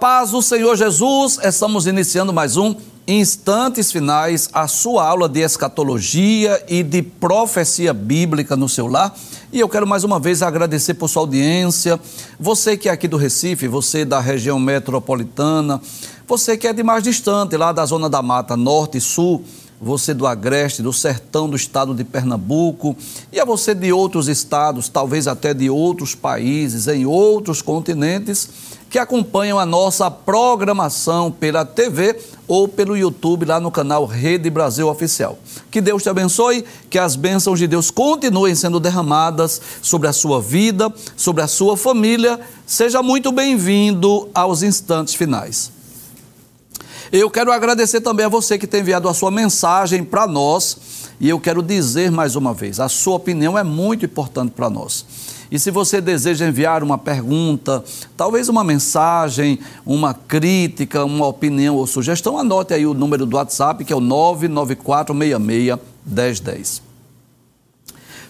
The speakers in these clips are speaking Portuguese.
Paz do Senhor Jesus, estamos iniciando mais um Instantes Finais, a sua aula de escatologia e de profecia bíblica no seu lar. E eu quero mais uma vez agradecer por sua audiência, você que é aqui do Recife, você da região metropolitana, você que é de mais distante, lá da zona da Mata Norte e Sul, você do Agreste, do sertão do estado de Pernambuco, e a você de outros estados, talvez até de outros países, em outros continentes que acompanham a nossa programação pela TV ou pelo YouTube lá no canal Rede Brasil Oficial. Que Deus te abençoe, que as bênçãos de Deus continuem sendo derramadas sobre a sua vida, sobre a sua família. Seja muito bem-vindo aos instantes finais. Eu quero agradecer também a você que tem enviado a sua mensagem para nós e eu quero dizer mais uma vez: a sua opinião é muito importante para nós. E se você deseja enviar uma pergunta, talvez uma mensagem, uma crítica, uma opinião ou sugestão, anote aí o número do WhatsApp que é o 994661010.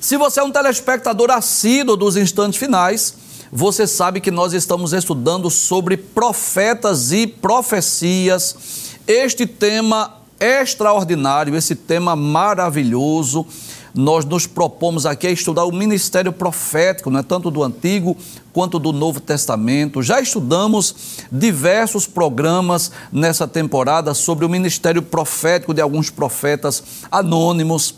Se você é um telespectador assíduo dos instantes finais, você sabe que nós estamos estudando sobre profetas e profecias. Este tema extraordinário, esse tema maravilhoso nós nos propomos aqui a estudar o ministério profético, não é tanto do Antigo quanto do Novo Testamento. Já estudamos diversos programas nessa temporada sobre o ministério profético de alguns profetas anônimos.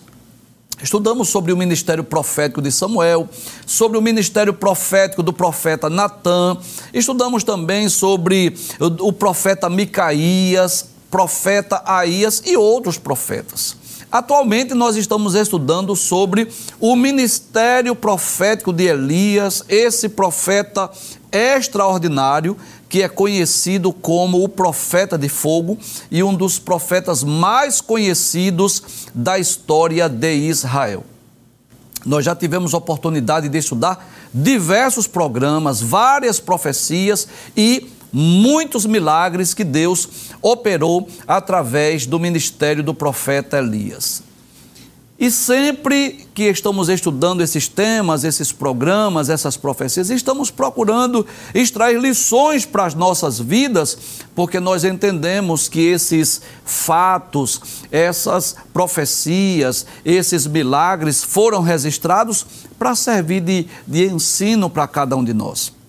Estudamos sobre o ministério profético de Samuel, sobre o ministério profético do profeta Natã, estudamos também sobre o profeta Micaías, profeta Aías e outros profetas. Atualmente nós estamos estudando sobre o ministério profético de Elias, esse profeta extraordinário que é conhecido como o profeta de fogo e um dos profetas mais conhecidos da história de Israel. Nós já tivemos oportunidade de estudar diversos programas, várias profecias e muitos milagres que Deus operou através do ministério do profeta Elias. E sempre que estamos estudando esses temas, esses programas, essas profecias, estamos procurando extrair lições para as nossas vidas, porque nós entendemos que esses fatos, essas profecias, esses milagres foram registrados para servir de, de ensino para cada um de nós.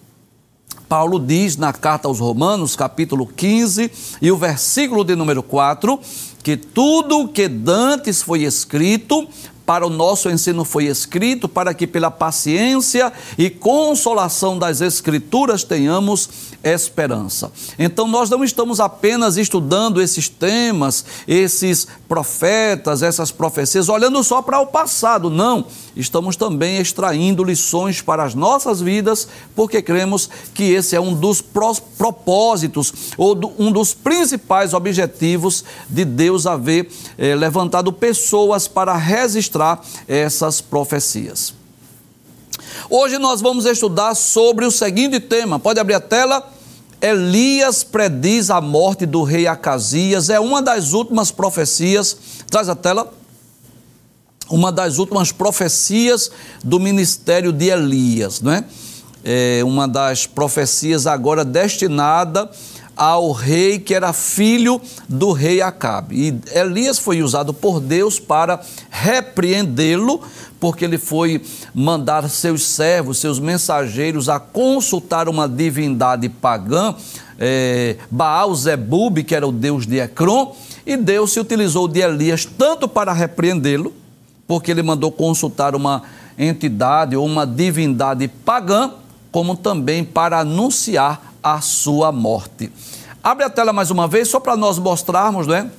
Paulo diz na carta aos Romanos, capítulo 15, e o versículo de número 4, que tudo o que dantes foi escrito para o nosso ensino foi escrito, para que pela paciência e consolação das Escrituras tenhamos esperança. Então, nós não estamos apenas estudando esses temas, esses profetas, essas profecias, olhando só para o passado, não. Estamos também extraindo lições para as nossas vidas, porque cremos que esse é um dos propósitos ou um dos principais objetivos de Deus haver eh, levantado pessoas para registrar essas profecias. Hoje nós vamos estudar sobre o seguinte tema. Pode abrir a tela? Elias prediz a morte do rei Acasias. É uma das últimas profecias. Traz a tela. Uma das últimas profecias do ministério de Elias, não é? é uma das profecias agora destinada ao rei que era filho do rei Acabe. E Elias foi usado por Deus para repreendê-lo, porque ele foi mandar seus servos, seus mensageiros, a consultar uma divindade pagã, é, Baal Zebub, que era o deus de Ecrom, e Deus se utilizou de Elias tanto para repreendê-lo, porque ele mandou consultar uma entidade ou uma divindade pagã, como também para anunciar a sua morte. Abre a tela mais uma vez, só para nós mostrarmos, né?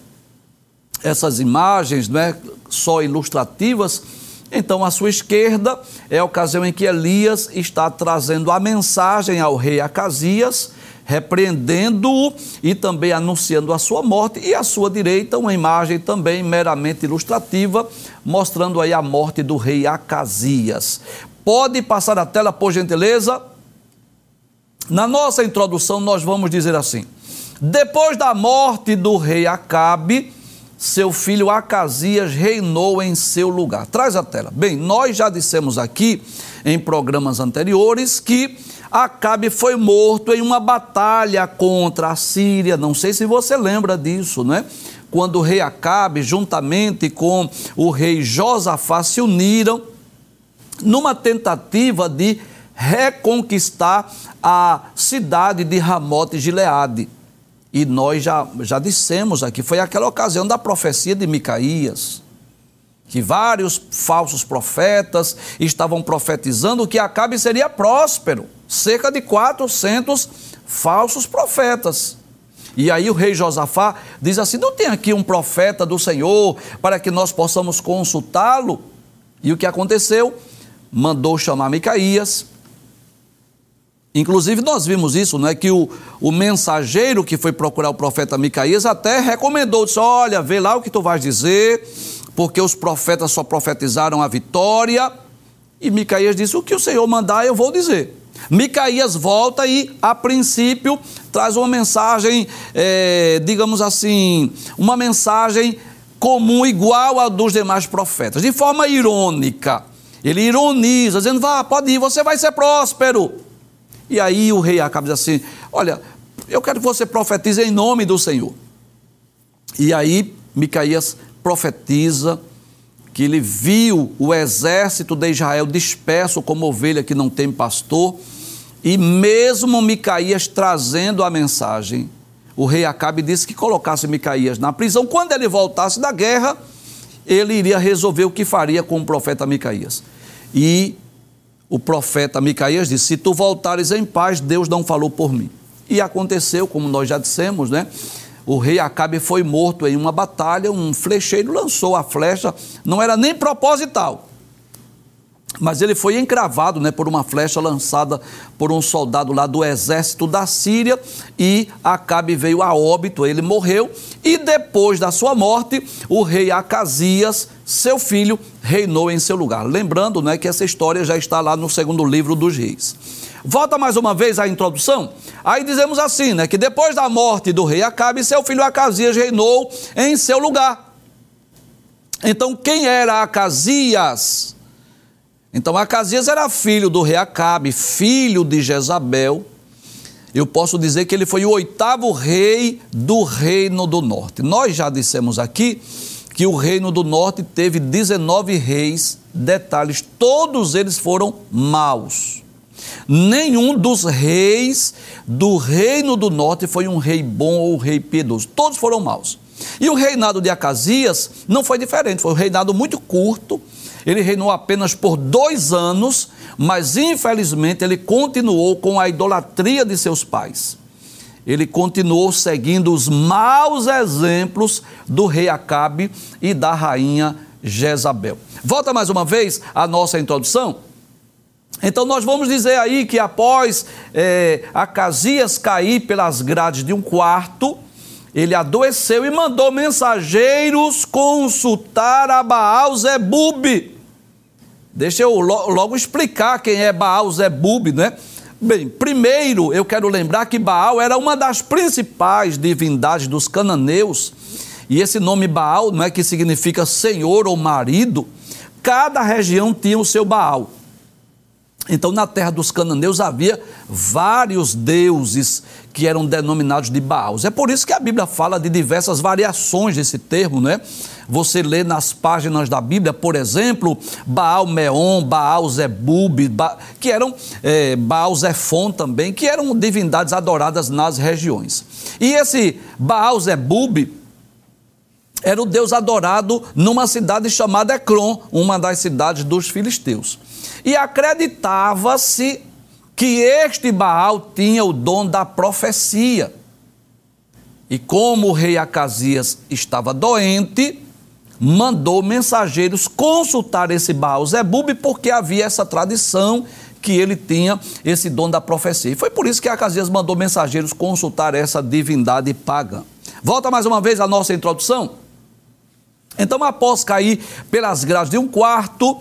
Essas imagens, né? Só ilustrativas. Então, à sua esquerda é a ocasião em que Elias está trazendo a mensagem ao rei Acasias, repreendendo-o e também anunciando a sua morte. E à sua direita, uma imagem também meramente ilustrativa, mostrando aí a morte do rei Acasias. Pode passar a tela, por gentileza? Na nossa introdução, nós vamos dizer assim: depois da morte do rei Acabe, seu filho Acasias reinou em seu lugar. Traz a tela. Bem, nós já dissemos aqui em programas anteriores que Acabe foi morto em uma batalha contra a Síria. Não sei se você lembra disso, né? Quando o rei Acabe, juntamente com o rei Josafá, se uniram numa tentativa de reconquistar a cidade de Ramote Gileade. E nós já, já dissemos aqui, foi aquela ocasião da profecia de Micaías, que vários falsos profetas estavam profetizando que Acabe seria próspero, cerca de 400 falsos profetas. E aí o rei Josafá diz assim: não tem aqui um profeta do Senhor para que nós possamos consultá-lo? E o que aconteceu? Mandou chamar Micaías, Inclusive, nós vimos isso, não é? Que o, o mensageiro que foi procurar o profeta Micaías até recomendou: disse, Olha, vê lá o que tu vais dizer, porque os profetas só profetizaram a vitória. E Micaías disse: O que o Senhor mandar, eu vou dizer. Micaías volta e, a princípio, traz uma mensagem, é, digamos assim, uma mensagem comum, igual a dos demais profetas, de forma irônica. Ele ironiza, dizendo: Vá, pode ir, você vai ser próspero. E aí o rei acaba diz assim: Olha, eu quero que você profetize em nome do Senhor. E aí Micaías profetiza que ele viu o exército de Israel disperso como ovelha que não tem pastor, e mesmo Micaías trazendo a mensagem, o rei Acabe disse que colocasse Micaías na prisão. Quando ele voltasse da guerra, ele iria resolver o que faria com o profeta Micaías. E o profeta Micaías disse: Se tu voltares em paz, Deus não falou por mim. E aconteceu, como nós já dissemos, né? O rei Acabe foi morto em uma batalha, um flecheiro lançou a flecha, não era nem proposital mas ele foi encravado né, por uma flecha lançada por um soldado lá do exército da Síria e Acabe veio a óbito, ele morreu e depois da sua morte, o rei Acasias, seu filho, reinou em seu lugar. Lembrando né, que essa história já está lá no segundo livro dos reis. Volta mais uma vez à introdução. Aí dizemos assim, né, que depois da morte do rei Acabe, seu filho Acasias reinou em seu lugar. Então, quem era Acasias? Então Acasias era filho do rei Acabe, filho de Jezabel. Eu posso dizer que ele foi o oitavo rei do reino do norte. Nós já dissemos aqui que o reino do norte teve 19 reis, detalhes, todos eles foram maus. Nenhum dos reis do reino do norte foi um rei bom ou um rei piedoso, todos foram maus. E o reinado de Acasias não foi diferente, foi um reinado muito curto, ele reinou apenas por dois anos, mas infelizmente ele continuou com a idolatria de seus pais. Ele continuou seguindo os maus exemplos do rei Acabe e da rainha Jezabel. Volta mais uma vez à nossa introdução. Então nós vamos dizer aí que após é, Acasias cair pelas grades de um quarto, ele adoeceu e mandou mensageiros consultar a Baal Zebub. Deixa eu logo explicar quem é Baal Zebub, né? Bem, primeiro eu quero lembrar que Baal era uma das principais divindades dos cananeus, e esse nome Baal não é que significa senhor ou marido, cada região tinha o seu Baal. Então, na terra dos cananeus havia vários deuses que eram denominados de Baals. É por isso que a Bíblia fala de diversas variações desse termo, né? Você lê nas páginas da Bíblia, por exemplo, Baal Meon, Baal Zebub, ba... que eram é, Baal Zefon também, que eram divindades adoradas nas regiões. E esse Baal Zebub era o deus adorado numa cidade chamada Ecrom, uma das cidades dos filisteus. E acreditava-se que este Baal tinha o dom da profecia. E como o rei Acasias estava doente, mandou mensageiros consultar esse Baal Zebub, porque havia essa tradição que ele tinha esse dom da profecia. E foi por isso que Acasias mandou mensageiros consultar essa divindade pagã. Volta mais uma vez à nossa introdução. Então, após cair pelas grades de um quarto,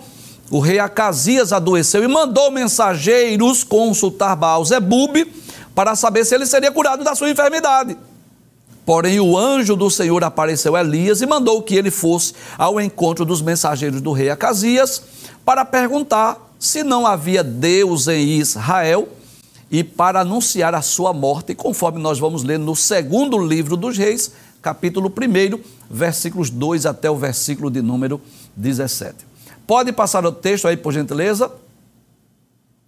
o rei Acasias adoeceu e mandou mensageiros consultar Baal Zebub para saber se ele seria curado da sua enfermidade. Porém, o anjo do Senhor apareceu a Elias e mandou que ele fosse ao encontro dos mensageiros do rei Acasias para perguntar se não havia Deus em Israel e para anunciar a sua morte, conforme nós vamos ler no segundo livro dos Reis, capítulo 1, versículos 2 até o versículo de número 17. Pode passar o texto aí, por gentileza?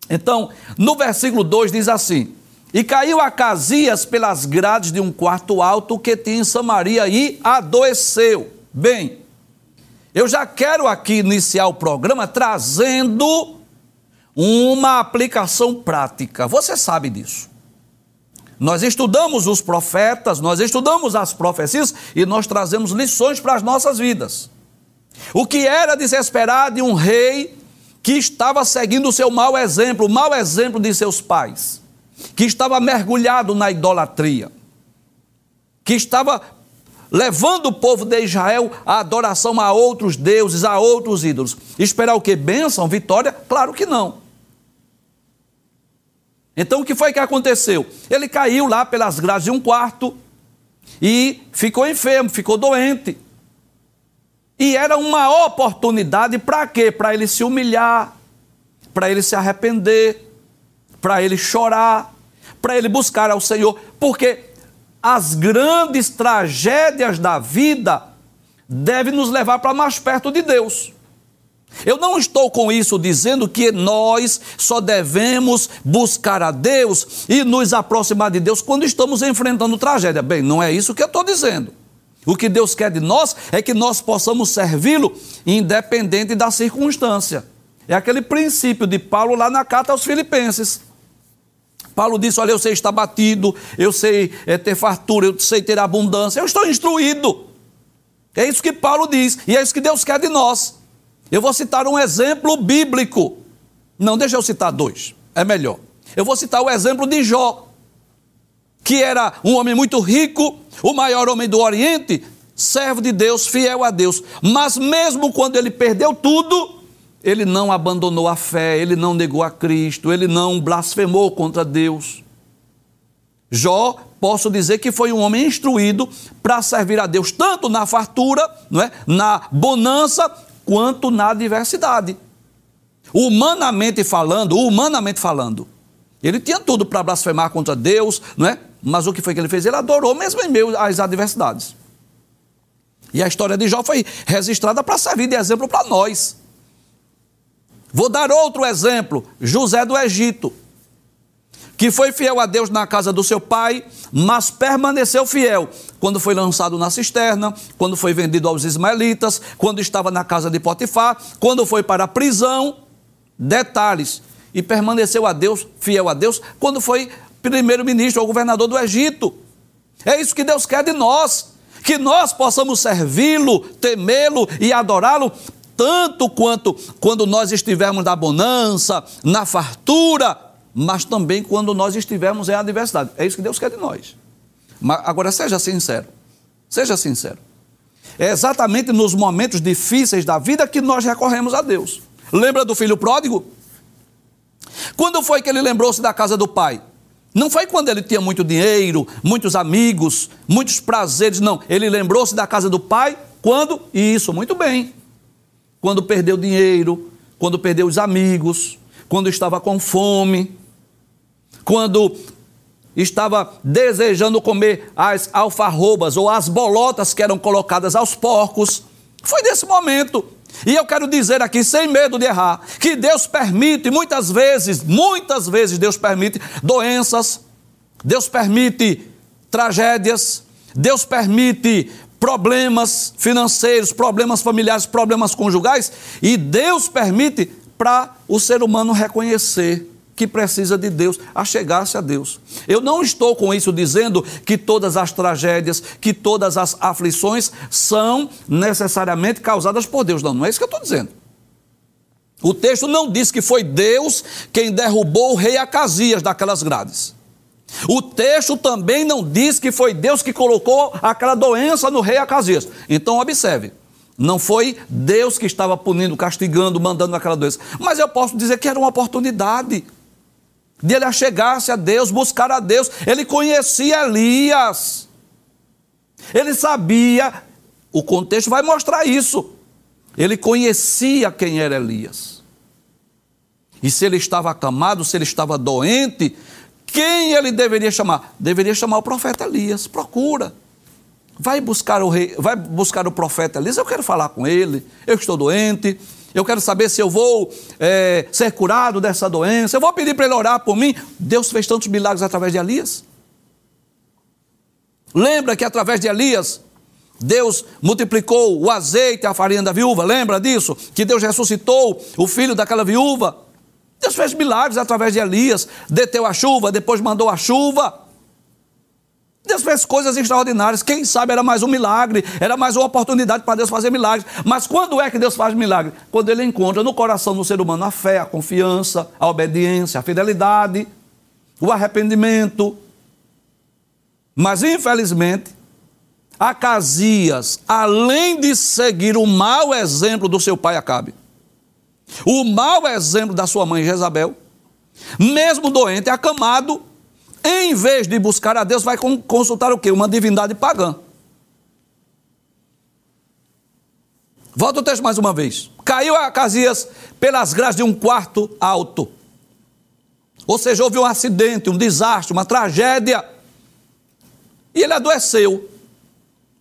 Então, no versículo 2 diz assim: E caiu Acasias pelas grades de um quarto alto que tinha em Samaria e adoeceu. Bem, eu já quero aqui iniciar o programa trazendo uma aplicação prática. Você sabe disso. Nós estudamos os profetas, nós estudamos as profecias e nós trazemos lições para as nossas vidas. O que era de se esperar de um rei que estava seguindo o seu mau exemplo, o mau exemplo de seus pais, que estava mergulhado na idolatria, que estava levando o povo de Israel à adoração a outros deuses, a outros ídolos. Esperar o que? Bênção, vitória? Claro que não. Então o que foi que aconteceu? Ele caiu lá pelas grades de um quarto e ficou enfermo, ficou doente. E era uma oportunidade para quê? Para ele se humilhar, para ele se arrepender, para ele chorar, para ele buscar ao Senhor, porque as grandes tragédias da vida devem nos levar para mais perto de Deus. Eu não estou com isso dizendo que nós só devemos buscar a Deus e nos aproximar de Deus quando estamos enfrentando tragédia. Bem, não é isso que eu estou dizendo. O que Deus quer de nós é que nós possamos servi-lo independente da circunstância. É aquele princípio de Paulo lá na carta aos Filipenses. Paulo disse: Olha, eu sei estar batido, eu sei é, ter fartura, eu sei ter abundância, eu estou instruído. É isso que Paulo diz, e é isso que Deus quer de nós. Eu vou citar um exemplo bíblico. Não, deixa eu citar dois, é melhor. Eu vou citar o exemplo de Jó, que era um homem muito rico, o maior homem do Oriente, servo de Deus, fiel a Deus. Mas mesmo quando ele perdeu tudo, ele não abandonou a fé, ele não negou a Cristo, ele não blasfemou contra Deus. Jó, posso dizer que foi um homem instruído para servir a Deus tanto na fartura, não é? na bonança, quanto na adversidade. Humanamente falando, humanamente falando, ele tinha tudo para blasfemar contra Deus, não é? Mas o que foi que ele fez? Ele adorou mesmo em meio às adversidades. E a história de Jó foi registrada para servir de exemplo para nós. Vou dar outro exemplo: José do Egito, que foi fiel a Deus na casa do seu pai, mas permaneceu fiel quando foi lançado na cisterna, quando foi vendido aos ismaelitas, quando estava na casa de Potifar, quando foi para a prisão. Detalhes. E permaneceu a Deus, fiel a Deus, quando foi primeiro-ministro ou governador do Egito. É isso que Deus quer de nós. Que nós possamos servi-lo, temê-lo e adorá-lo, tanto quanto quando nós estivermos na bonança, na fartura, mas também quando nós estivermos em adversidade. É isso que Deus quer de nós. Mas agora seja sincero. Seja sincero. É exatamente nos momentos difíceis da vida que nós recorremos a Deus. Lembra do filho pródigo? Quando foi que ele lembrou-se da casa do pai? Não foi quando ele tinha muito dinheiro, muitos amigos, muitos prazeres, não. Ele lembrou-se da casa do pai quando? Isso, muito bem. Quando perdeu dinheiro, quando perdeu os amigos, quando estava com fome, quando estava desejando comer as alfarrobas ou as bolotas que eram colocadas aos porcos. Foi nesse momento. E eu quero dizer aqui, sem medo de errar, que Deus permite, muitas vezes, muitas vezes Deus permite doenças, Deus permite tragédias, Deus permite problemas financeiros, problemas familiares, problemas conjugais, e Deus permite para o ser humano reconhecer que precisa de Deus, a chegar-se a Deus. Eu não estou com isso dizendo que todas as tragédias, que todas as aflições são necessariamente causadas por Deus. Não, não é isso que eu estou dizendo. O texto não diz que foi Deus quem derrubou o rei Acasias daquelas grades. O texto também não diz que foi Deus que colocou aquela doença no rei Acasias. Então observe, não foi Deus que estava punindo, castigando, mandando aquela doença. Mas eu posso dizer que era uma oportunidade de ele achegar-se a Deus, buscar a Deus. Ele conhecia Elias. Ele sabia, o contexto vai mostrar isso. Ele conhecia quem era Elias. E se ele estava acamado, se ele estava doente, Quem ele deveria chamar? Deveria chamar o profeta Elias. Procura. Vai buscar o rei, vai buscar o profeta Elias. Eu quero falar com ele. Eu estou doente. Eu quero saber se eu vou é, ser curado dessa doença. Eu vou pedir para ele orar por mim. Deus fez tantos milagres através de Elias. Lembra que através de Elias, Deus multiplicou o azeite a farinha da viúva. Lembra disso? Que Deus ressuscitou o filho daquela viúva. Deus fez milagres através de Elias. Deteu a chuva, depois mandou a chuva. Deus fez coisas extraordinárias. Quem sabe era mais um milagre, era mais uma oportunidade para Deus fazer milagres. Mas quando é que Deus faz milagre? Quando Ele encontra no coração do ser humano a fé, a confiança, a obediência, a fidelidade, o arrependimento. Mas infelizmente, Acasias, além de seguir o mau exemplo do seu pai Acabe, o mau exemplo da sua mãe Jezabel, mesmo doente, acamado, em vez de buscar a Deus, vai consultar o quê? Uma divindade pagã. Volta o texto mais uma vez. Caiu a Acasias pelas grades de um quarto alto. Ou seja, houve um acidente, um desastre, uma tragédia. E ele adoeceu.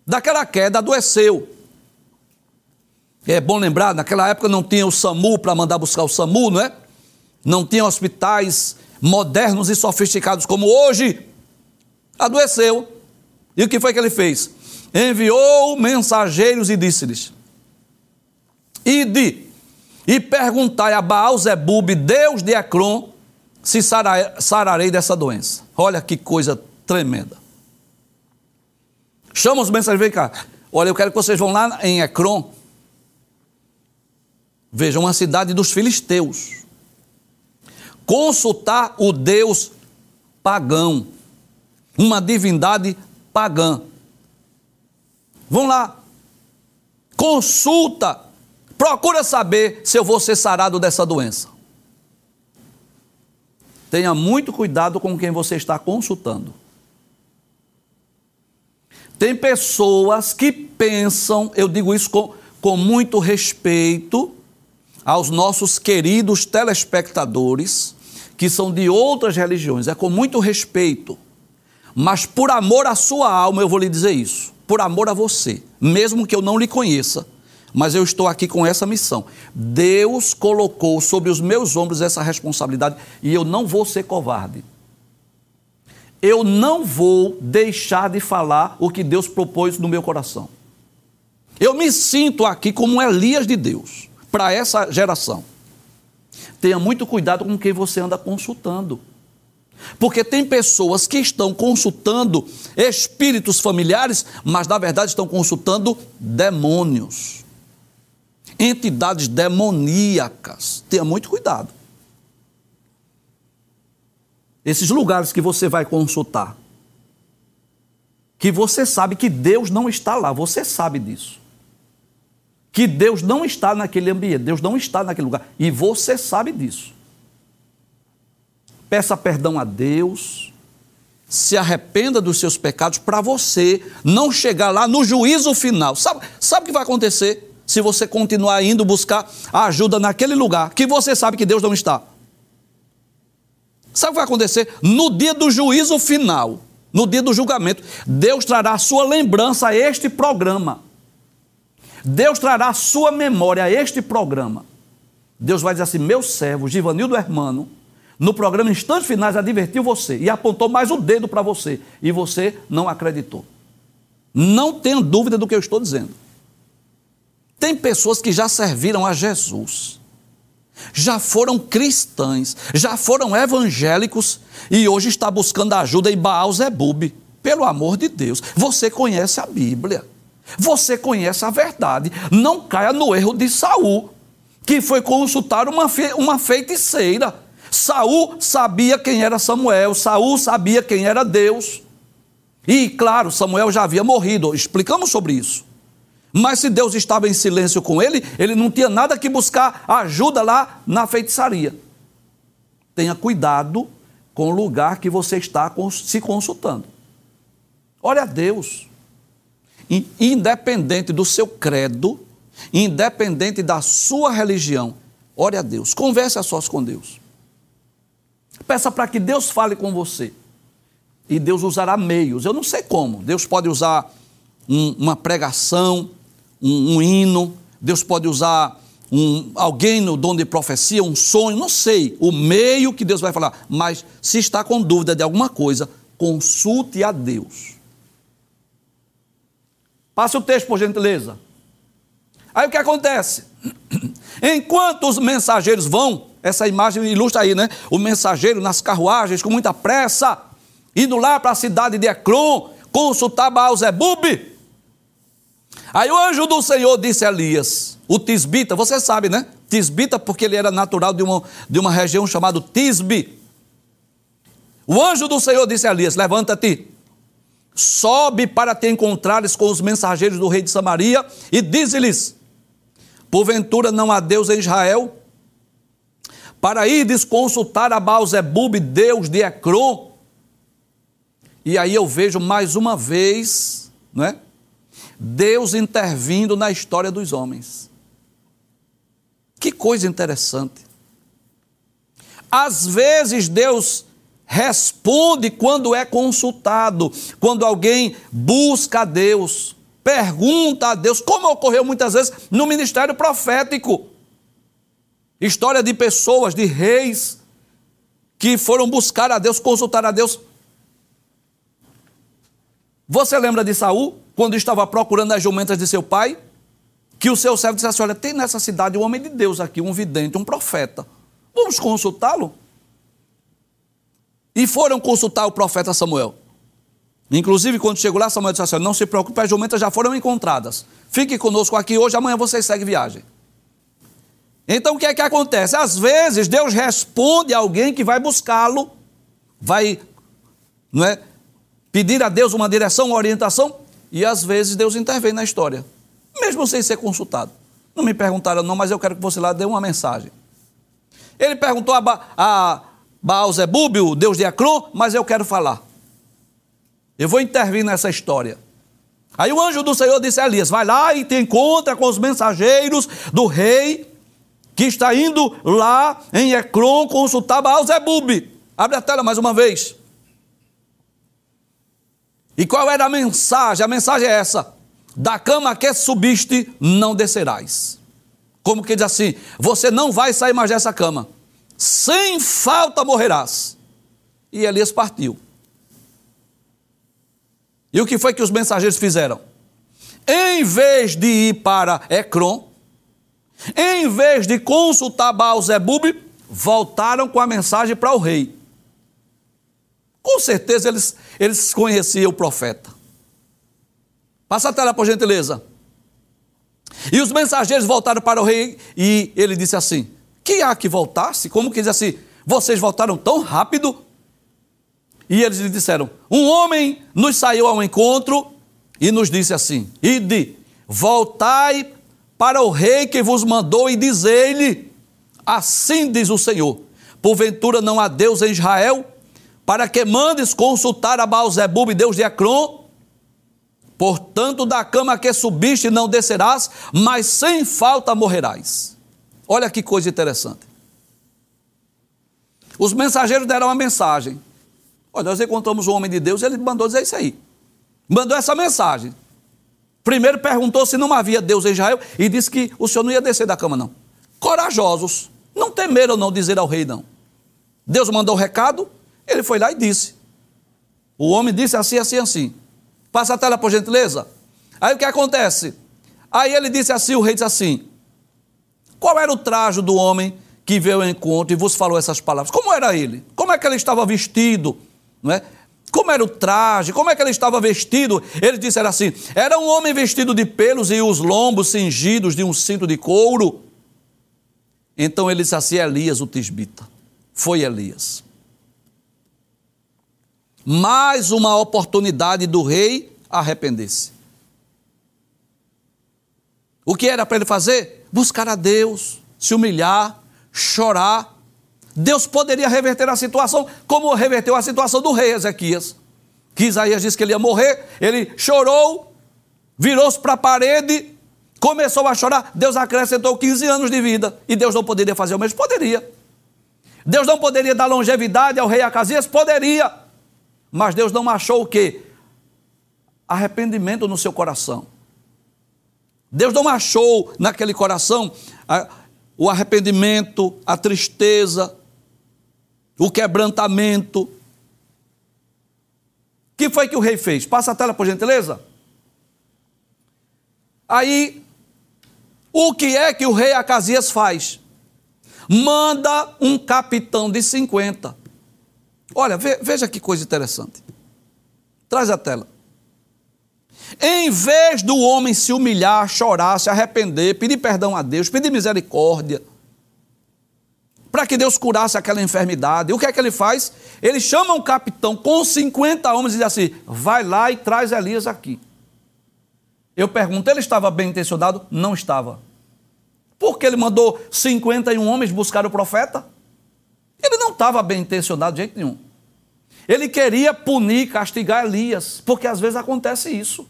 Daquela queda, adoeceu. É bom lembrar, naquela época não tinha o SAMU para mandar buscar o SAMU, não é? Não tinha hospitais modernos e sofisticados como hoje, adoeceu. E o que foi que ele fez? Enviou mensageiros e disse-lhes: Ide e perguntai a Baal Zebub, Deus de Ecrom, se sararei dessa doença. Olha que coisa tremenda. Chama os mensageiros, vem cá. Olha, eu quero que vocês vão lá em Ecrom. Vejam uma cidade dos filisteus consultar o Deus pagão, uma divindade pagã. Vão lá, consulta, procura saber se eu vou ser sarado dessa doença. Tenha muito cuidado com quem você está consultando. Tem pessoas que pensam, eu digo isso com, com muito respeito, aos nossos queridos telespectadores que são de outras religiões, é com muito respeito, mas por amor à sua alma eu vou lhe dizer isso, por amor a você, mesmo que eu não lhe conheça, mas eu estou aqui com essa missão. Deus colocou sobre os meus ombros essa responsabilidade e eu não vou ser covarde. Eu não vou deixar de falar o que Deus propôs no meu coração. Eu me sinto aqui como um Elias de Deus para essa geração. Tenha muito cuidado com quem você anda consultando. Porque tem pessoas que estão consultando espíritos familiares, mas na verdade estão consultando demônios, entidades demoníacas. Tenha muito cuidado. Esses lugares que você vai consultar, que você sabe que Deus não está lá, você sabe disso que Deus não está naquele ambiente, Deus não está naquele lugar. E você sabe disso. Peça perdão a Deus, se arrependa dos seus pecados para você não chegar lá no juízo final. Sabe, sabe o que vai acontecer se você continuar indo buscar ajuda naquele lugar que você sabe que Deus não está? Sabe o que vai acontecer? No dia do juízo final, no dia do julgamento, Deus trará a sua lembrança a este programa. Deus trará a sua memória a este programa. Deus vai dizer assim: meu servo, Givanildo Hermano, no programa Instantes Finais advertiu você e apontou mais o dedo para você e você não acreditou. Não tenha dúvida do que eu estou dizendo. Tem pessoas que já serviram a Jesus, já foram cristãs, já foram evangélicos e hoje está buscando ajuda em Baal Zebub. Pelo amor de Deus, você conhece a Bíblia. Você conhece a verdade. Não caia no erro de Saul, que foi consultar uma, fe uma feiticeira. Saul sabia quem era Samuel, Saul sabia quem era Deus. E, claro, Samuel já havia morrido, explicamos sobre isso. Mas se Deus estava em silêncio com ele, ele não tinha nada que buscar ajuda lá na feitiçaria. Tenha cuidado com o lugar que você está se consultando. Olha a Deus independente do seu credo, independente da sua religião, ore a Deus, converse a sós com Deus. Peça para que Deus fale com você. E Deus usará meios. Eu não sei como. Deus pode usar um, uma pregação, um, um, hino. Deus pode usar um, alguém no dom de profecia, um sonho. Não sei o meio que Deus vai falar. Mas se está com dúvida de alguma coisa, consulte a Deus. Passe o texto, por gentileza. Aí o que acontece? Enquanto os mensageiros vão, essa imagem ilustra aí, né? O mensageiro nas carruagens com muita pressa, indo lá para a cidade de Ecrom, consultar Baal-Zebub. Aí o anjo do Senhor disse a Elias, o Tisbita, você sabe, né? Tisbita porque ele era natural de uma, de uma região chamada Tisbe. O anjo do Senhor disse a Elias, levanta-te, sobe para te encontrares com os mensageiros do rei de Samaria e dize-lhes, porventura não há Deus em Israel? Para ir consultar a Baal-Zebub, Deus de Ecrom, e aí eu vejo mais uma vez, né? Deus intervindo na história dos homens. Que coisa interessante. Às vezes Deus responde quando é consultado, quando alguém busca a Deus, pergunta a Deus, como ocorreu muitas vezes no ministério profético. História de pessoas, de reis, que foram buscar a Deus, consultar a Deus você lembra de Saul, quando estava procurando as jumentas de seu pai? Que o seu servo disse assim: Olha, tem nessa cidade um homem de Deus aqui, um vidente, um profeta. Vamos consultá-lo? E foram consultar o profeta Samuel. Inclusive, quando chegou lá, Samuel disse assim: Não se preocupe, as jumentas já foram encontradas. Fique conosco aqui hoje, amanhã vocês seguem viagem. Então o que é que acontece? Às vezes Deus responde a alguém que vai buscá-lo, vai não é, pedir a Deus uma direção, uma orientação, e às vezes Deus intervém na história, mesmo sem ser consultado. Não me perguntaram, não, mas eu quero que você lá dê uma mensagem. Ele perguntou a, a Baal Zebub, o Deus de Acron, mas eu quero falar. Eu vou intervir nessa história. Aí o anjo do Senhor disse a Elias: Vai lá e te encontra com os mensageiros do rei que está indo lá em Ecrom consultar Baal Zebub. Abre a tela mais uma vez. E qual era a mensagem? A mensagem é essa: da cama que subiste, não descerás. Como que diz assim? Você não vai sair mais dessa cama, sem falta morrerás. E Elias partiu. E o que foi que os mensageiros fizeram? Em vez de ir para Ecrom, em vez de consultar Baal-Zebub, voltaram com a mensagem para o rei. Com certeza eles, eles conheciam o profeta. Passa a tela, por gentileza. E os mensageiros voltaram para o rei e ele disse assim: Que há que voltasse? Como que diz assim? Vocês voltaram tão rápido? E eles lhe disseram: Um homem nos saiu ao encontro e nos disse assim: Ide, voltai para o rei que vos mandou e dizei-lhe: Assim diz o Senhor: Porventura não há Deus em Israel? para que mandes consultar a Baal-Zebub, Deus de Ecrom. Portanto, da cama que subiste não descerás, mas sem falta morrerás. Olha que coisa interessante. Os mensageiros deram uma mensagem. Olha, nós encontramos um homem de Deus, ele mandou dizer isso aí. Mandou essa mensagem. Primeiro perguntou se não havia Deus em Israel e disse que o senhor não ia descer da cama, não. Corajosos, não temeram não dizer ao rei, não. Deus mandou o recado, ele foi lá e disse. O homem disse assim, assim, assim. Passa a tela, por gentileza. Aí o que acontece? Aí ele disse assim, o rei disse assim: Qual era o traje do homem que veio ao encontro e vos falou essas palavras? Como era ele? Como é que ele estava vestido? Não é? Como era o traje? Como é que ele estava vestido? Ele disse era assim: Era um homem vestido de pelos e os lombos cingidos de um cinto de couro. Então ele disse assim: Elias, o tisbita. Foi Elias mais uma oportunidade do rei arrepender-se. O que era para ele fazer? Buscar a Deus, se humilhar, chorar. Deus poderia reverter a situação, como reverteu a situação do rei Ezequias. Que Isaías disse que ele ia morrer, ele chorou, virou-se para a parede, começou a chorar. Deus acrescentou 15 anos de vida. E Deus não poderia fazer o mesmo? Poderia. Deus não poderia dar longevidade ao rei Acasias? Poderia. Mas Deus não achou o quê? Arrependimento no seu coração. Deus não achou naquele coração a, o arrependimento, a tristeza, o quebrantamento. O que foi que o rei fez? Passa a tela, por gentileza. Aí, o que é que o rei Acasias faz? Manda um capitão de 50. Olha, veja que coisa interessante. Traz a tela. Em vez do homem se humilhar, chorar, se arrepender, pedir perdão a Deus, pedir misericórdia, para que Deus curasse aquela enfermidade, o que é que ele faz? Ele chama um capitão com 50 homens e diz assim: vai lá e traz Elias aqui. Eu pergunto, ele estava bem intencionado? Não estava. Por que ele mandou 51 homens buscar o profeta? Ele não estava bem intencionado de jeito nenhum. Ele queria punir, castigar Elias, porque às vezes acontece isso.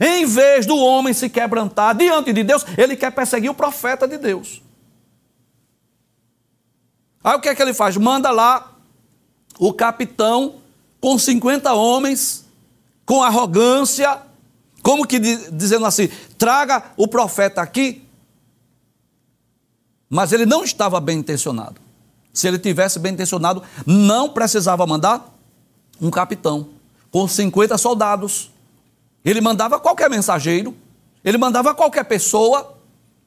Em vez do homem se quebrantar diante de Deus, ele quer perseguir o profeta de Deus. Aí o que é que ele faz? Manda lá o capitão com 50 homens, com arrogância, como que dizendo assim: traga o profeta aqui. Mas ele não estava bem intencionado. Se ele tivesse bem intencionado, não precisava mandar um capitão com 50 soldados. Ele mandava qualquer mensageiro, ele mandava qualquer pessoa,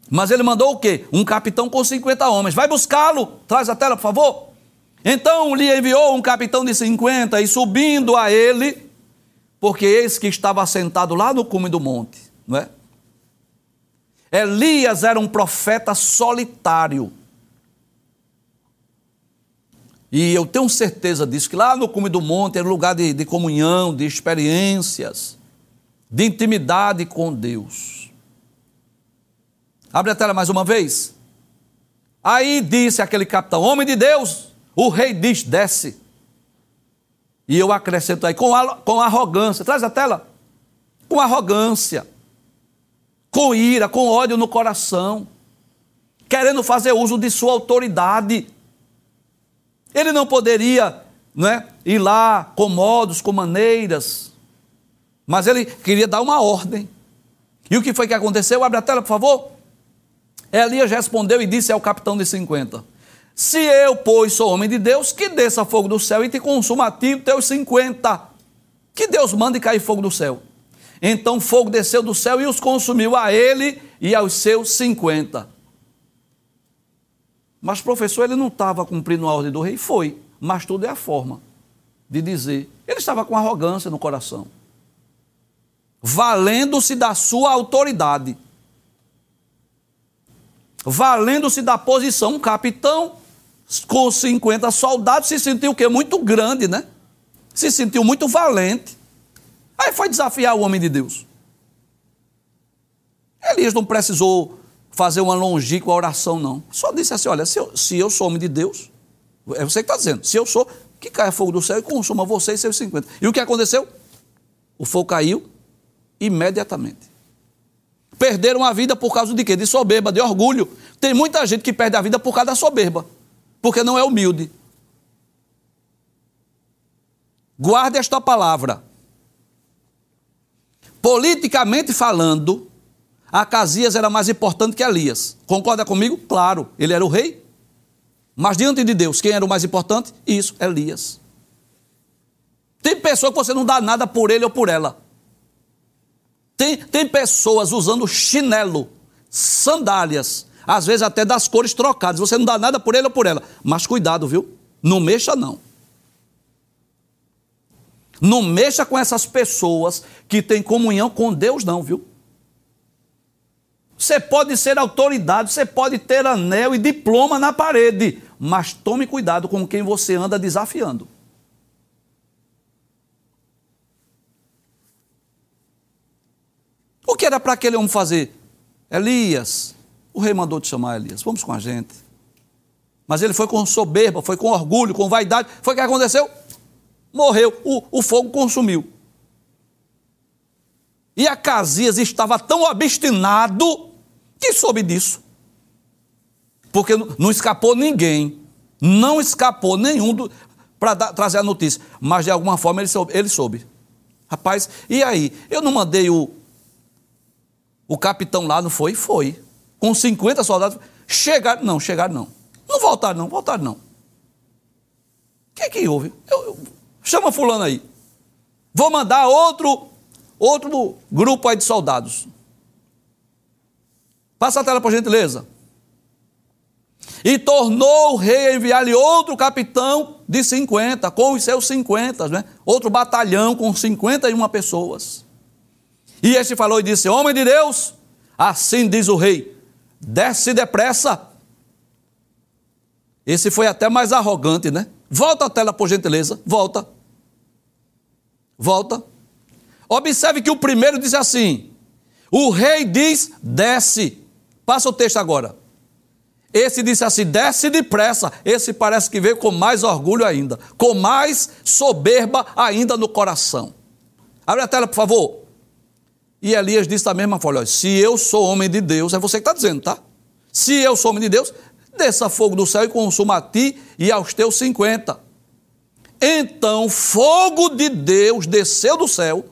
mas ele mandou o quê? Um capitão com 50 homens. Vai buscá-lo, traz a tela, por favor. Então lhe enviou um capitão de 50 e subindo a ele, porque eis que estava sentado lá no cume do monte, não é? Elias era um profeta solitário. E eu tenho certeza disso, que lá no cume do monte era lugar de, de comunhão, de experiências, de intimidade com Deus. Abre a tela mais uma vez. Aí disse aquele capitão: Homem de Deus, o rei diz: desce. E eu acrescento aí, com, com arrogância. Traz a tela. Com arrogância. Com ira, com ódio no coração. Querendo fazer uso de sua autoridade. Ele não poderia não é, ir lá com modos, com maneiras. Mas ele queria dar uma ordem. E o que foi que aconteceu? Abre a tela, por favor. Elias respondeu e disse ao capitão de 50: se eu, pois, sou homem de Deus, que desça fogo do céu e te consuma a ti teus cinquenta. Que Deus mande cair fogo do céu. Então fogo desceu do céu e os consumiu a ele e aos seus cinquenta. Mas, professor, ele não estava cumprindo a ordem do rei? Foi. Mas tudo é a forma de dizer. Ele estava com arrogância no coração. Valendo-se da sua autoridade. Valendo-se da posição. Um capitão com 50 soldados, se sentiu o quê? Muito grande, né? Se sentiu muito valente. Aí foi desafiar o homem de Deus. Elias não precisou fazer uma longínqua oração, não. Só disse assim: olha, se eu, se eu sou homem de Deus, é você que está dizendo, se eu sou, que caia fogo do céu e consuma você e seus 50. E o que aconteceu? O fogo caiu imediatamente. Perderam a vida por causa de quê? De soberba, de orgulho. Tem muita gente que perde a vida por causa da soberba porque não é humilde. Guarde esta palavra. Politicamente falando, Acasias era mais importante que Elias. Concorda comigo? Claro, ele era o rei. Mas diante de Deus, quem era o mais importante? Isso, Elias. Tem pessoa que você não dá nada por ele ou por ela. Tem, tem pessoas usando chinelo, sandálias, às vezes até das cores trocadas. Você não dá nada por ele ou por ela. Mas cuidado, viu? Não mexa, não. Não mexa com essas pessoas que têm comunhão com Deus, não, viu? Você pode ser autoridade, você pode ter anel e diploma na parede, mas tome cuidado com quem você anda desafiando. Que era para aquele homem fazer? Elias, o rei mandou te chamar, Elias. Vamos com a gente. Mas ele foi com soberba, foi com orgulho, com vaidade. Foi o que aconteceu? Morreu. O, o fogo consumiu. E Acasias estava tão obstinado que soube disso. Porque não escapou ninguém. Não escapou nenhum para trazer a notícia, mas de alguma forma ele soube, ele soube. Rapaz, e aí? Eu não mandei o, o capitão lá, não foi? Foi. Com 50 soldados. Chegaram, não, chegaram não. Não voltaram não, voltaram não. O que que houve? Eu, eu, chama fulano aí. Vou mandar outro, outro grupo aí de soldados. Passa a tela, por gentileza. E tornou o rei a enviar-lhe outro capitão de 50, com os seus 50, né? outro batalhão com 51 pessoas. E este falou e disse: Homem de Deus, assim diz o rei, desce depressa. Esse foi até mais arrogante, né? Volta a tela, por gentileza, volta. Volta. Observe que o primeiro diz assim: O rei diz: desce. Passa o texto agora. Esse disse assim: desce depressa. Esse parece que veio com mais orgulho ainda, com mais soberba ainda no coração. Abre a tela, por favor. E Elias disse da mesma forma: se eu sou homem de Deus, é você que está dizendo, tá? Se eu sou homem de Deus, desça fogo do céu e consuma a ti e aos teus cinquenta. Então fogo de Deus desceu do céu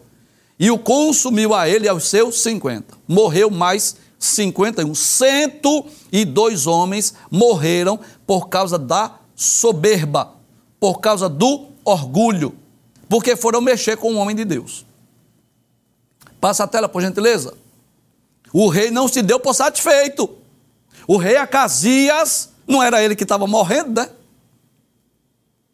e o consumiu a ele e aos seus cinquenta. Morreu mais 51. 102 homens morreram por causa da soberba, por causa do orgulho, porque foram mexer com o homem de Deus. Passa a tela, por gentileza. O rei não se deu por satisfeito. O rei Acasias, não era ele que estava morrendo, né?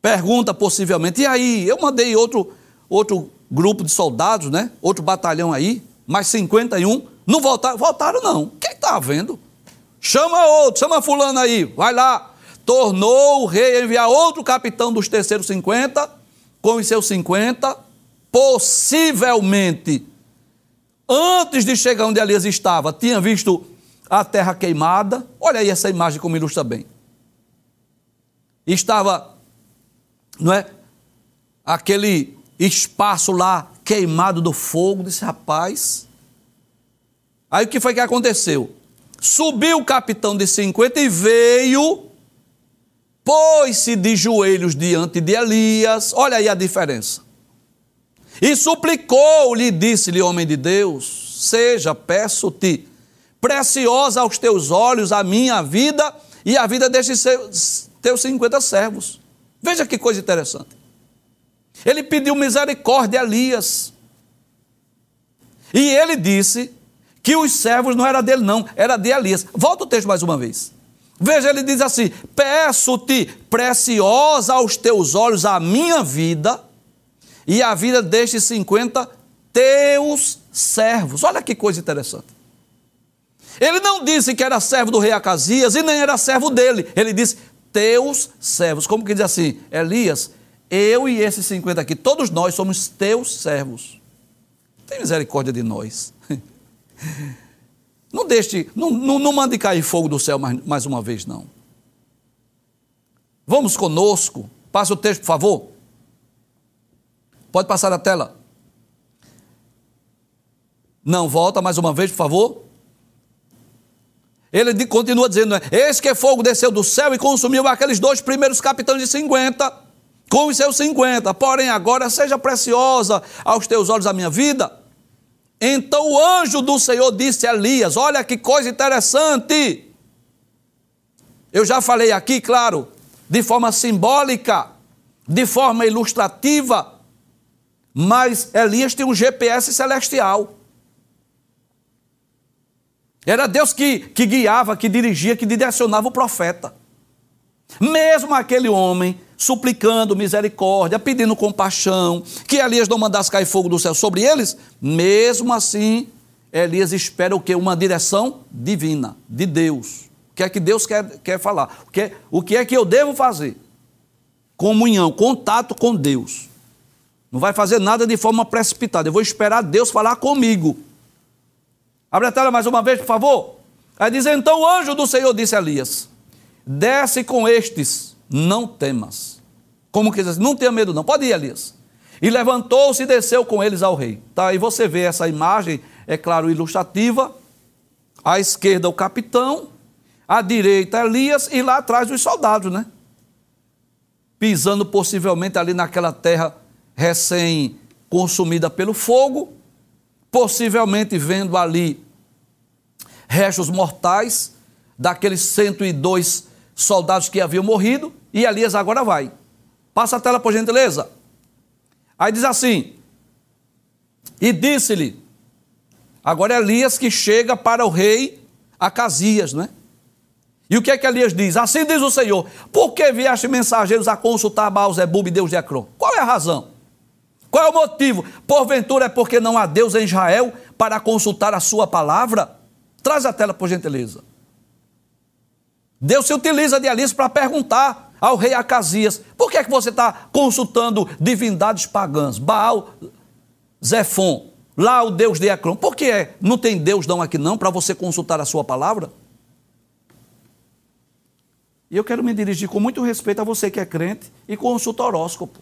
Pergunta possivelmente, e aí? Eu mandei outro, outro grupo de soldados, né? Outro batalhão aí, mais 51 não voltaram? Voltaram não. Quem está vendo? Chama outro, chama fulano aí, vai lá. Tornou o rei a enviar outro capitão dos terceiros 50, com os seus 50, possivelmente, antes de chegar onde Elias estava, tinha visto a terra queimada. Olha aí essa imagem como ilustra bem. Estava, não é? Aquele espaço lá queimado do fogo, desse rapaz, Aí o que foi que aconteceu? Subiu o capitão de 50 e veio, pôs-se de joelhos diante de Elias. Olha aí a diferença. E suplicou-lhe, disse-lhe, homem de Deus: Seja, peço-te, preciosa aos teus olhos a minha vida e a vida destes teus 50 servos. Veja que coisa interessante. Ele pediu misericórdia a Elias. E ele disse que os servos não era dele, não, era de Elias. Volta o texto mais uma vez. Veja, ele diz assim: Peço-te, preciosa aos teus olhos, a minha vida e a vida destes 50 teus servos. Olha que coisa interessante. Ele não disse que era servo do rei Acasias e nem era servo dele. Ele disse teus servos. Como que diz assim? Elias, eu e esses 50 aqui, todos nós somos teus servos. Tem misericórdia de nós. Não deixe, não, não, não mande cair fogo do céu mais, mais uma vez, não. Vamos conosco. Passa o texto, por favor. Pode passar a tela. Não, volta mais uma vez, por favor. Ele continua dizendo: né? Eis que fogo desceu do céu e consumiu aqueles dois primeiros capitães de 50, com os seus 50. Porém, agora seja preciosa aos teus olhos a minha vida então o anjo do Senhor disse a Elias: Olha que coisa interessante. Eu já falei aqui, claro, de forma simbólica, de forma ilustrativa, mas Elias tinha um GPS celestial. Era Deus que, que guiava, que dirigia, que direcionava o profeta. Mesmo aquele homem suplicando misericórdia, pedindo compaixão, que Elias não mandasse cair fogo do céu sobre eles, mesmo assim, Elias espera o que? Uma direção divina, de Deus. O que é que Deus quer, quer falar? O que, é, o que é que eu devo fazer? Comunhão, contato com Deus. Não vai fazer nada de forma precipitada. Eu vou esperar Deus falar comigo. Abre a tela mais uma vez, por favor. Aí diz: Então o anjo do Senhor disse a Elias: Desce com estes não temas. Como que diz, não tenha medo não, pode ir, Elias. E levantou-se e desceu com eles ao rei. Tá, e você vê essa imagem, é claro, ilustrativa. À esquerda o capitão, à direita Elias e lá atrás os soldados, né? pisando possivelmente ali naquela terra recém consumida pelo fogo, possivelmente vendo ali restos mortais daqueles 102 soldados que haviam morrido, e Elias agora vai. Passa a tela, por gentileza. Aí diz assim: E disse-lhe, agora é Elias que chega para o rei Acasias, né? E o que é que Elias diz? Assim diz o Senhor: Por que vieste mensageiros a consultar Baal Zebub Deus de Ecrón? Qual é a razão? Qual é o motivo? Porventura é porque não há Deus em Israel para consultar a sua palavra? Traz a tela, por gentileza. Deus se utiliza de Elias para perguntar ao rei Acasias: por que é que você está consultando divindades pagãs? Baal, Zefon, lá o Deus de Ecrón. Por que é? Não tem Deus não aqui não para você consultar a sua palavra? E eu quero me dirigir com muito respeito a você que é crente e consulta horóscopo.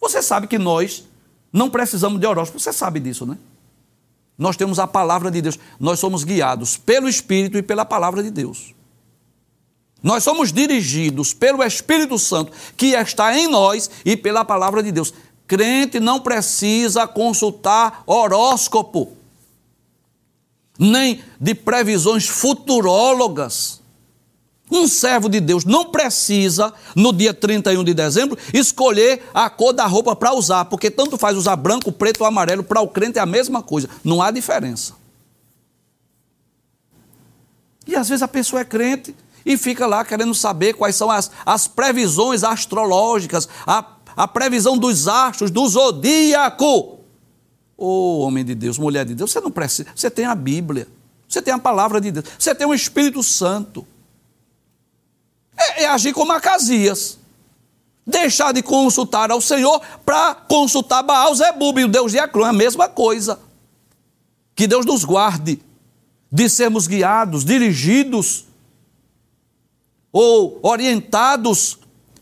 Você sabe que nós não precisamos de horóscopo, você sabe disso, né? Nós temos a palavra de Deus, nós somos guiados pelo Espírito e pela palavra de Deus. Nós somos dirigidos pelo Espírito Santo que está em nós e pela palavra de Deus. Crente não precisa consultar horóscopo, nem de previsões futurólogas. Um servo de Deus não precisa, no dia 31 de dezembro, escolher a cor da roupa para usar, porque tanto faz usar branco, preto ou amarelo, para o crente é a mesma coisa, não há diferença. E às vezes a pessoa é crente e fica lá querendo saber quais são as, as previsões astrológicas, a, a previsão dos astros, do zodíaco. Ô oh, homem de Deus, mulher de Deus, você não precisa, você tem a Bíblia, você tem a palavra de Deus, você tem o Espírito Santo é, é agir como Acasias. Deixar de consultar ao Senhor para consultar Baal Zebub, o Deus de Ecrón, é a mesma coisa. Que Deus nos guarde de sermos guiados, dirigidos ou orientados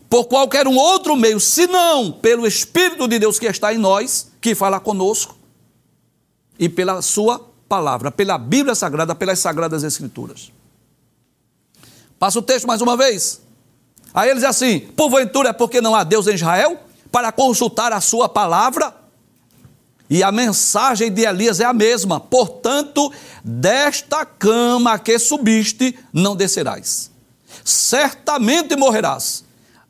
por qualquer um outro meio, senão pelo Espírito de Deus que está em nós, que fala conosco, e pela Sua palavra, pela Bíblia Sagrada, pelas Sagradas Escrituras. Passa o texto mais uma vez. Aí ele diz assim: porventura é porque não há Deus em Israel para consultar a sua palavra? E a mensagem de Elias é a mesma: portanto, desta cama que subiste, não descerás. Certamente morrerás.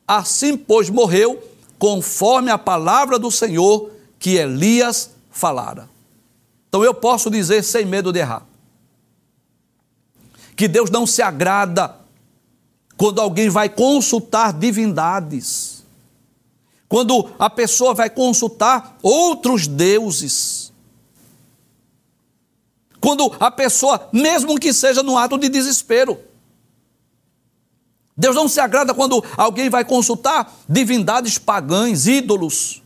Assim, pois, morreu, conforme a palavra do Senhor que Elias falara. Então eu posso dizer sem medo de errar que Deus não se agrada quando alguém vai consultar divindades, quando a pessoa vai consultar outros deuses, quando a pessoa, mesmo que seja no ato de desespero, Deus não se agrada quando alguém vai consultar divindades pagãs, ídolos.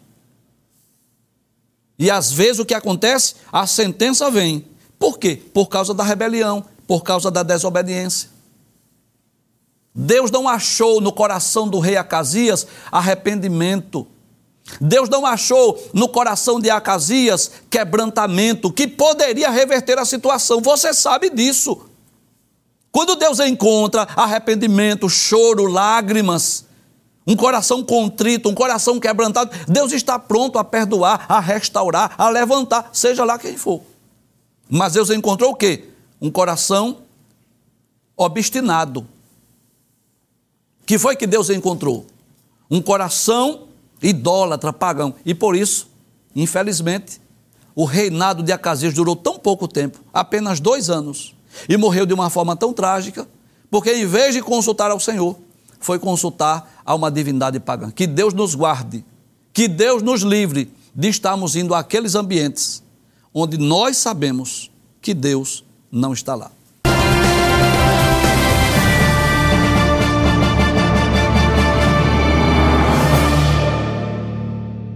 E às vezes o que acontece? A sentença vem. Por quê? Por causa da rebelião, por causa da desobediência. Deus não achou no coração do rei Acasias arrependimento. Deus não achou no coração de Acasias quebrantamento que poderia reverter a situação. Você sabe disso. Quando Deus encontra arrependimento, choro, lágrimas, um coração contrito, um coração quebrantado, Deus está pronto a perdoar, a restaurar, a levantar, seja lá quem for. Mas Deus encontrou o quê? Um coração obstinado, que foi que Deus encontrou? Um coração idólatra, pagão. E por isso, infelizmente, o reinado de Acasias durou tão pouco tempo apenas dois anos e morreu de uma forma tão trágica, porque em vez de consultar ao Senhor, foi consultar a uma divindade pagã. Que Deus nos guarde, que Deus nos livre de estarmos indo àqueles ambientes onde nós sabemos que Deus não está lá.